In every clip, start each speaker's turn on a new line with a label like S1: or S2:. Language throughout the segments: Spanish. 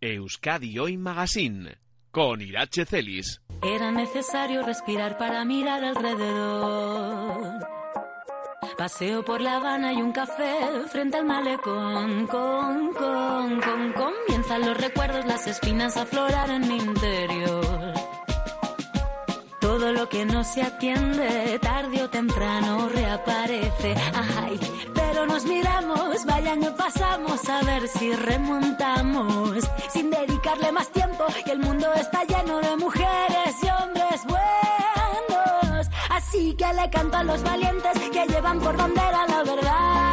S1: Euskadi Hoy Magazine con Irache Celis.
S2: Era necesario respirar para mirar alrededor. Paseo por La Habana y un café frente al malecón. Con, con, con, comienzan los recuerdos, las espinas a aflorar en mi interior. Todo lo que no se atiende, tarde o temprano reaparece. Ay, pero nos miramos, vaya año pasamos a ver si remontamos. Sin dedicarle más tiempo, y el mundo está lleno de mujeres y hombres buenos. Así que le canto a los valientes que llevan por bandera la verdad.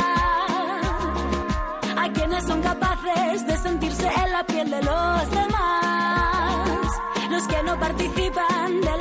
S2: A quienes son capaces de sentirse en la piel de los demás. Los que no participan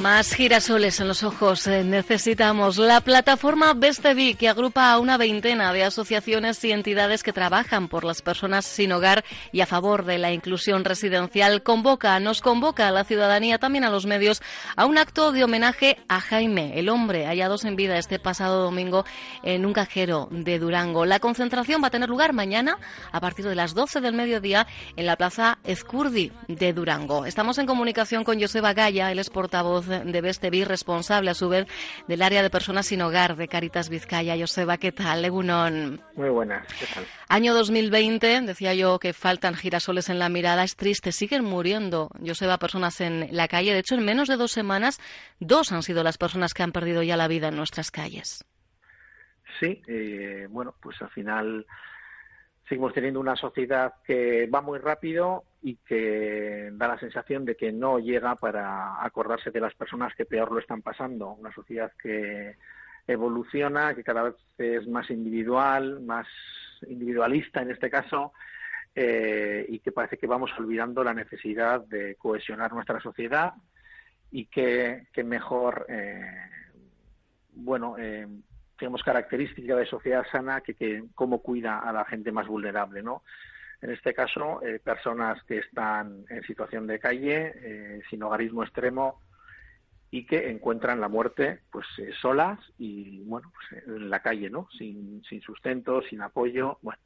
S3: Más girasoles en los ojos eh, necesitamos. La plataforma Bestevi, que agrupa a una veintena de asociaciones y entidades que trabajan por las personas sin hogar y a favor de la inclusión residencial, convoca, nos convoca a la ciudadanía, también a los medios, a un acto de homenaje a Jaime, el hombre hallado en vida este pasado domingo en un cajero de Durango. La concentración va a tener lugar mañana a partir de las 12 del mediodía en la plaza Ezcurdi de Durango. Estamos en comunicación con Joseba Gaya, él es portavoz de Bestevi, responsable a su vez del área de personas sin hogar de Caritas Vizcaya. Joseba, ¿qué tal? Legunón.
S4: Muy buenas, ¿qué tal?
S3: Año 2020, decía yo que faltan girasoles en la mirada, es triste, siguen muriendo, Joseba, personas en la calle. De hecho, en menos de dos semanas, dos han sido las personas que han perdido ya la vida en nuestras calles.
S4: Sí, eh, bueno, pues al final seguimos teniendo una sociedad que va muy rápido y que da la sensación de que no llega para acordarse de las personas que peor lo están pasando. Una sociedad que evoluciona, que cada vez es más individual, más individualista en este caso, eh, y que parece que vamos olvidando la necesidad de cohesionar nuestra sociedad y que, que mejor, eh, bueno, eh, tenemos característica de sociedad sana que, que cómo cuida a la gente más vulnerable, ¿no? En este caso, eh, personas que están en situación de calle, eh, sin hogarismo extremo y que encuentran la muerte pues eh, solas y bueno pues en la calle no sin, sin sustento sin apoyo bueno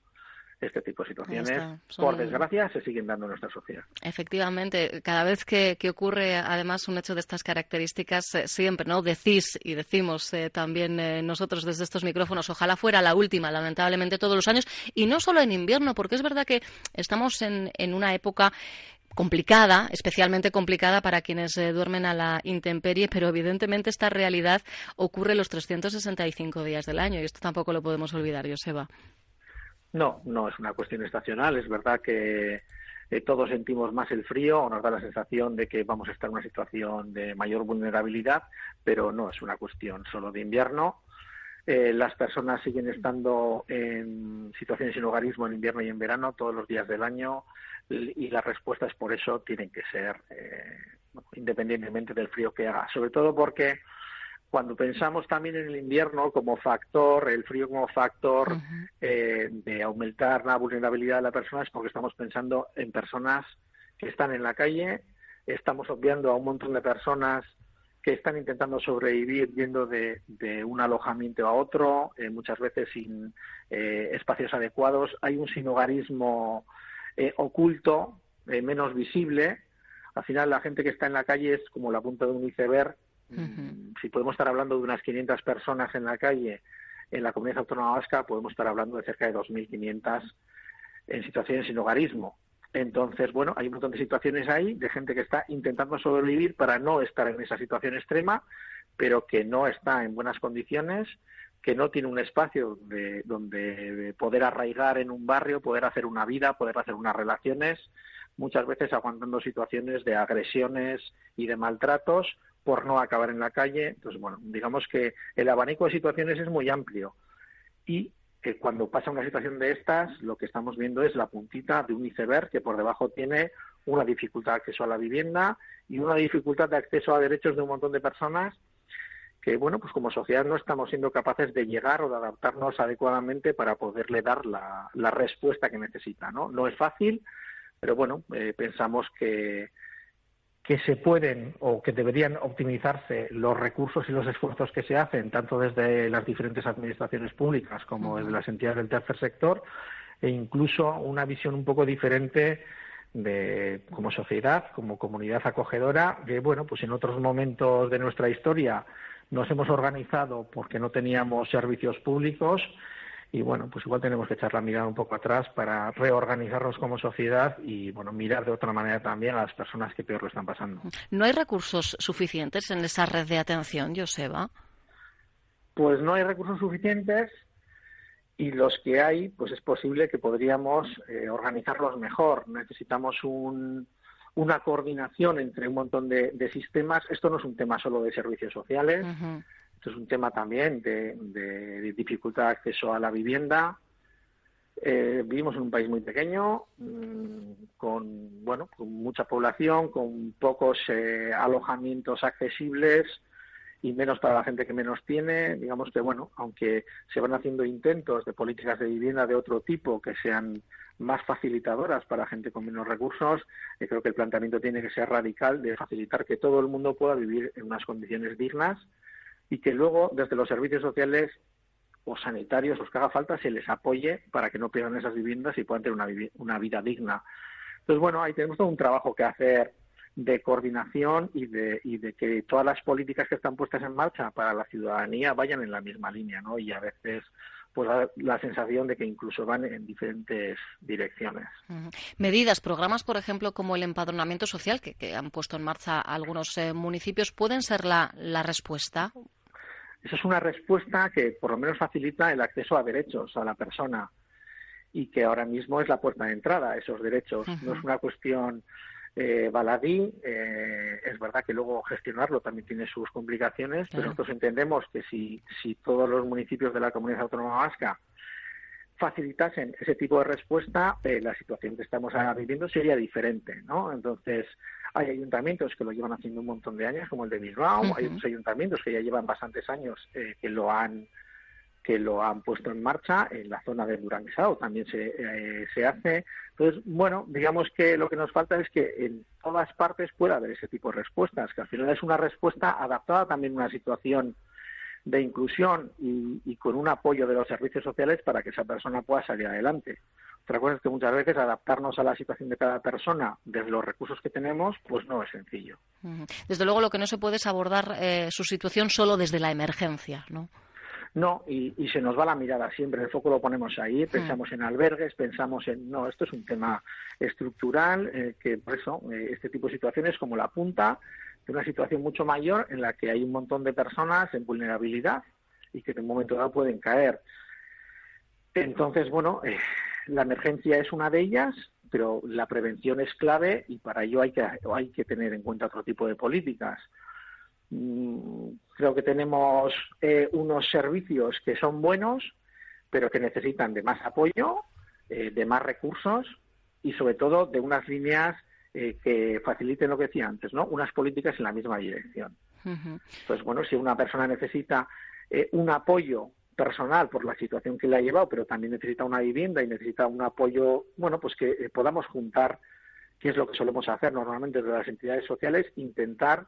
S4: este tipo de situaciones, por desgracia, se siguen dando en nuestra sociedad.
S3: Efectivamente, cada vez que, ocurre además un hecho de estas características, eh, siempre no decís y decimos eh, también eh, nosotros desde estos micrófonos, ojalá fuera la última, lamentablemente todos los años, y no solo en invierno, porque es verdad que estamos en, en una época complicada, especialmente complicada para quienes duermen a la intemperie, pero evidentemente esta realidad ocurre los 365 días del año y esto tampoco lo podemos olvidar, Joseba.
S4: No, no es una cuestión estacional. Es verdad que eh, todos sentimos más el frío o nos da la sensación de que vamos a estar en una situación de mayor vulnerabilidad, pero no es una cuestión solo de invierno. Eh, las personas siguen estando en situaciones sin hogarismo en invierno y en verano todos los días del año y las respuestas por eso tienen que ser eh, independientemente del frío que haga. Sobre todo porque cuando pensamos también en el invierno como factor, el frío como factor eh, de aumentar la vulnerabilidad de la persona, es porque estamos pensando en personas que están en la calle, estamos obviando a un montón de personas que están intentando sobrevivir yendo de, un alojamiento a otro, eh, muchas veces sin eh, espacios adecuados. Hay un sinogarismo oculto, menos visible, Al final, la gente que está en la calle es como la punta de un iceberg. Si podemos estar hablando de unas 500 personas en la calle en la comunidad autónoma vasca, podemos estar hablando de cerca de 2.500 en situaciones sin hogarismo. Entonces, bueno, hay un montón de situaciones ahí de gente que está intentando sobrevivir para no estar en esa situación extrema, pero que no está en buenas condiciones, que no tiene un espacio de, donde poder arraigar en un barrio, poder hacer una vida, poder hacer unas relaciones, muchas veces aguantando situaciones de agresiones y de maltratos por no acabar en la calle. Entonces, bueno, digamos que el abanico de situaciones es muy amplio y que cuando pasa una situación de estas, lo que estamos viendo es la puntita de un iceberg que por debajo tiene una dificultad de acceso a la vivienda y una dificultad de acceso a derechos de un montón de personas que, bueno, pues como sociedad no estamos siendo capaces de llegar o de adaptarnos adecuadamente para poderle dar la, respuesta que necesita, ¿no? No es fácil, pero bueno, eh, pensamos que, que se pueden o que deberían optimizarse los recursos y los esfuerzos que se hacen, tanto desde las diferentes administraciones públicas como desde las entidades del tercer sector, e incluso una visión un poco diferente de como sociedad, como comunidad acogedora, que bueno, pues en otros momentos de nuestra historia nos hemos organizado porque no teníamos servicios públicos y bueno, pues igual tenemos que echar la mirada un poco atrás para reorganizarnos como sociedad y bueno, mirar de otra manera también a las personas que peor lo están pasando.
S3: ¿No hay recursos suficientes en esa red de atención, Joseba?
S4: Pues no hay recursos suficientes y los que hay, pues es posible que podríamos eh, organizarlos mejor. Necesitamos un, una coordinación entre un montón de, sistemas. Esto no es un tema solo de servicios sociales, esto es un tema también de, dificultad de acceso a la vivienda. Eh, vivimos en un país muy pequeño, mm, con bueno, con mucha población, con pocos eh, alojamientos accesibles y menos para la gente que menos tiene. Digamos que bueno, aunque se van haciendo intentos de políticas de vivienda de otro tipo que sean más facilitadoras para gente con menos recursos. Eh, creo que el planteamiento tiene que ser radical de facilitar que todo el mundo pueda vivir en unas condiciones dignas y que luego desde los servicios sociales o sanitarios, los que haga falta, se les apoye para que no pierdan esas viviendas y puedan tener una, vida digna. Entonces, bueno, ahí tenemos todo un trabajo que hacer de coordinación y de, y de que todas las políticas que están puestas en marcha para la ciudadanía vayan en la misma línea, ¿no? Y a veces pues la, sensación de que incluso van en diferentes direcciones.
S3: Medidas, programas, por ejemplo, como el empadronamiento social que, han puesto en marcha algunos eh, municipios, ¿pueden ser la respuesta?
S4: Esa es una respuesta que por lo menos facilita el acceso a derechos a la persona y que ahora mismo es la puerta de entrada a esos derechos. No es una cuestión eh, baladí. Eh, es verdad que luego gestionarlo también tiene sus complicaciones, pero nosotros entendemos que si, si todos los municipios de la comunidad autónoma vasca facilitasen ese tipo de respuesta, eh, la situación que estamos viviendo sería diferente, ¿no? Entonces, hay ayuntamientos que lo llevan haciendo un montón de años, como el de Bilbao, hay otros ayuntamientos que ya llevan bastantes años eh, que lo han que lo han puesto en marcha en la zona de Duranguesao también se, eh, se hace. Entonces, bueno, digamos que lo que nos falta es que en todas partes pueda haber ese tipo de respuestas, que al final es una respuesta adaptada también a una situación de inclusión y, con un apoyo de los servicios sociales para que esa persona pueda salir adelante. Otra cosa es que muchas veces adaptarnos a la situación de cada persona desde los recursos que tenemos, pues no es sencillo.
S3: Desde luego, lo que no se puede es abordar eh, su situación solo desde la emergencia, ¿no?
S4: No, y, se nos va la mirada siempre, el foco lo ponemos ahí, pensamos en albergues, pensamos en, no, esto es un tema estructural, eh, que por eso eh, este tipo de situaciones como la punta de una situación mucho mayor en la que hay un montón de personas en vulnerabilidad y que en un momento dado pueden caer. Entonces, bueno, eh, la emergencia es una de ellas, pero la prevención es clave y para ello hay que, hay que tener en cuenta otro tipo de políticas. Mm, creo que tenemos eh, unos servicios que son buenos, pero que necesitan de más apoyo, eh, de más recursos y sobre todo de unas líneas eh, que faciliten lo que decía antes, ¿no? Unas políticas en la misma dirección. Entonces, bueno, si una persona necesita un apoyo personal por la situación que le ha llevado, pero también necesita una vivienda y necesita un apoyo, bueno, pues que podamos juntar, que es lo que solemos hacer normalmente desde las entidades sociales, intentar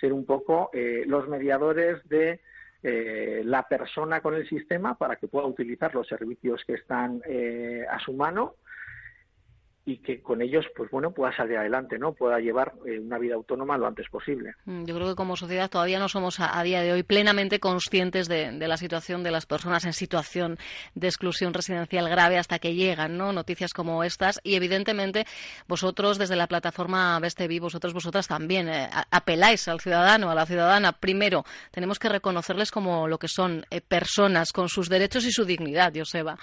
S4: ser un poco eh, los mediadores de eh, la persona con el sistema para que pueda utilizar los servicios que están eh, a su mano y que con ellos, pues bueno, pueda salir adelante, ¿no? Pueda llevar eh, una vida autónoma lo antes posible.
S3: Mm, yo creo que como sociedad todavía no somos a, día de hoy plenamente conscientes de, la situación de las personas en situación de exclusión residencial grave hasta que llegan, ¿no? Noticias como estas y evidentemente vosotros desde la plataforma Bestevi, vosotros, vosotras también eh, apeláis al ciudadano, a la ciudadana. Primero, tenemos que reconocerles como lo que son eh, personas con sus derechos y su dignidad, Joseba.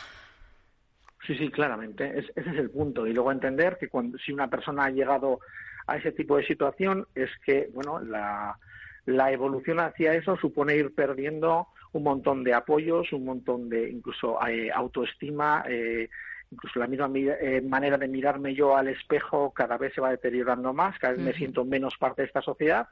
S4: Sí, sí, claramente. ese es el punto. Y luego entender que cuando, si una persona ha llegado a ese tipo de situación es que, bueno, la, la evolución hacia eso supone ir perdiendo un montón de apoyos, un montón de incluso eh, autoestima, eh, incluso la misma eh, manera de mirarme yo al espejo cada vez se va deteriorando más, cada vez me siento menos parte de esta sociedad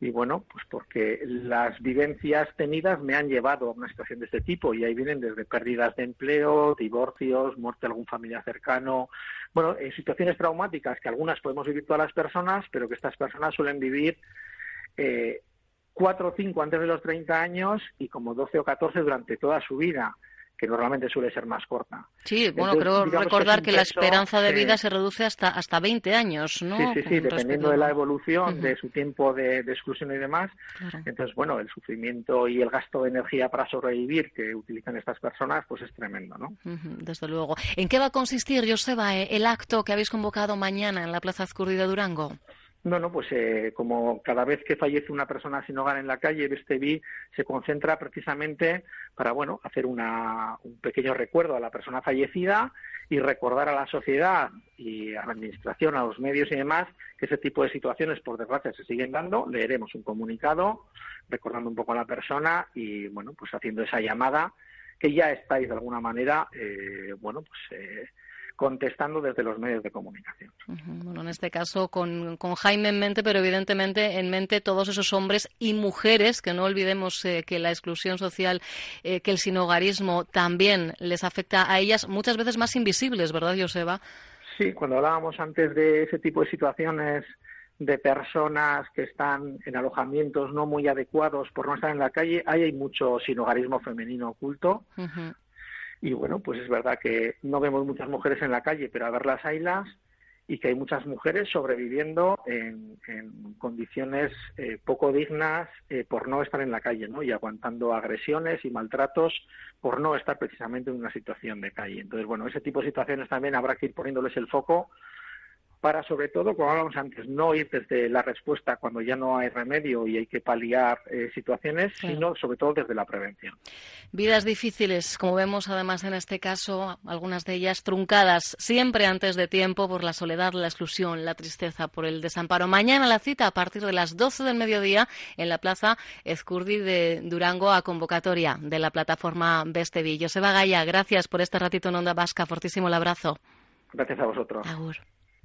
S4: y bueno, pues porque las vivencias tenidas me han llevado a una situación de este tipo y ahí vienen desde pérdidas de empleo, divorcios, muerte de algún familiar cercano, bueno, eh, situaciones traumáticas que algunas podemos vivir todas las personas, pero que estas personas suelen vivir eh, cuatro o cinco antes de los 30 años y como 12 o 14 durante toda su vida que normalmente suele ser más corta.
S3: Sí, bueno, creo recordar que, la esperanza de vida se reduce hasta hasta 20 años, ¿no?
S4: Sí, sí, sí, dependiendo de la evolución, de su tiempo de, exclusión y demás. Entonces, bueno, el sufrimiento y el gasto de energía para sobrevivir que utilizan estas personas, pues es tremendo, ¿no?
S3: desde luego. ¿En qué va a consistir, Joseba, eh, el acto que habéis convocado mañana en la Plaza Azcurri de Durango?
S4: No, no, pues eh, como cada vez que fallece una persona sin hogar en la calle, BSTV se concentra precisamente para, bueno, hacer una, un pequeño recuerdo a la persona fallecida y recordar a la sociedad y a la administración, a los medios y demás, que ese tipo de situaciones, por desgracia, se siguen dando. Leeremos un comunicado recordando un poco a la persona y, bueno, pues haciendo esa llamada que ya estáis de alguna manera, eh, bueno, pues eh, contestando desde los medios de comunicación.
S3: Bueno, en este caso con, Jaime en mente, pero evidentemente en mente todos esos hombres y mujeres, que no olvidemos eh, que la exclusión social, eh, que el sinogarismo también les afecta a ellas, muchas veces más invisibles, ¿verdad, Joseba?
S4: Sí, cuando hablábamos antes de ese tipo de situaciones de personas que están en alojamientos no muy adecuados por no estar en la calle, ahí hay mucho sinogarismo femenino oculto. Y bueno, pues es verdad que no vemos muchas mujeres en la calle, pero a verlas haylas y que hay muchas mujeres sobreviviendo en, condiciones eh, poco dignas eh, por no estar en la calle, ¿no? Y aguantando agresiones y maltratos por no estar precisamente en una situación de calle. Entonces, bueno, ese tipo de situaciones también habrá que ir poniéndoles el foco para sobre todo, como hablábamos antes, no ir desde la respuesta cuando ya no hay remedio y hay que paliar eh, situaciones, sino sobre todo desde la prevención.
S3: Vidas difíciles, como vemos además en este caso, algunas de ellas truncadas siempre antes de tiempo por la soledad, la exclusión, la tristeza, por el desamparo. Mañana la cita a partir de las 12 del mediodía en la Plaza Ezcurdi de Durango a convocatoria de la plataforma Bestevi. Joseba Gaya, gracias por este ratito en Onda Vasca. Fortísimo el abrazo.
S4: Gracias a vosotros.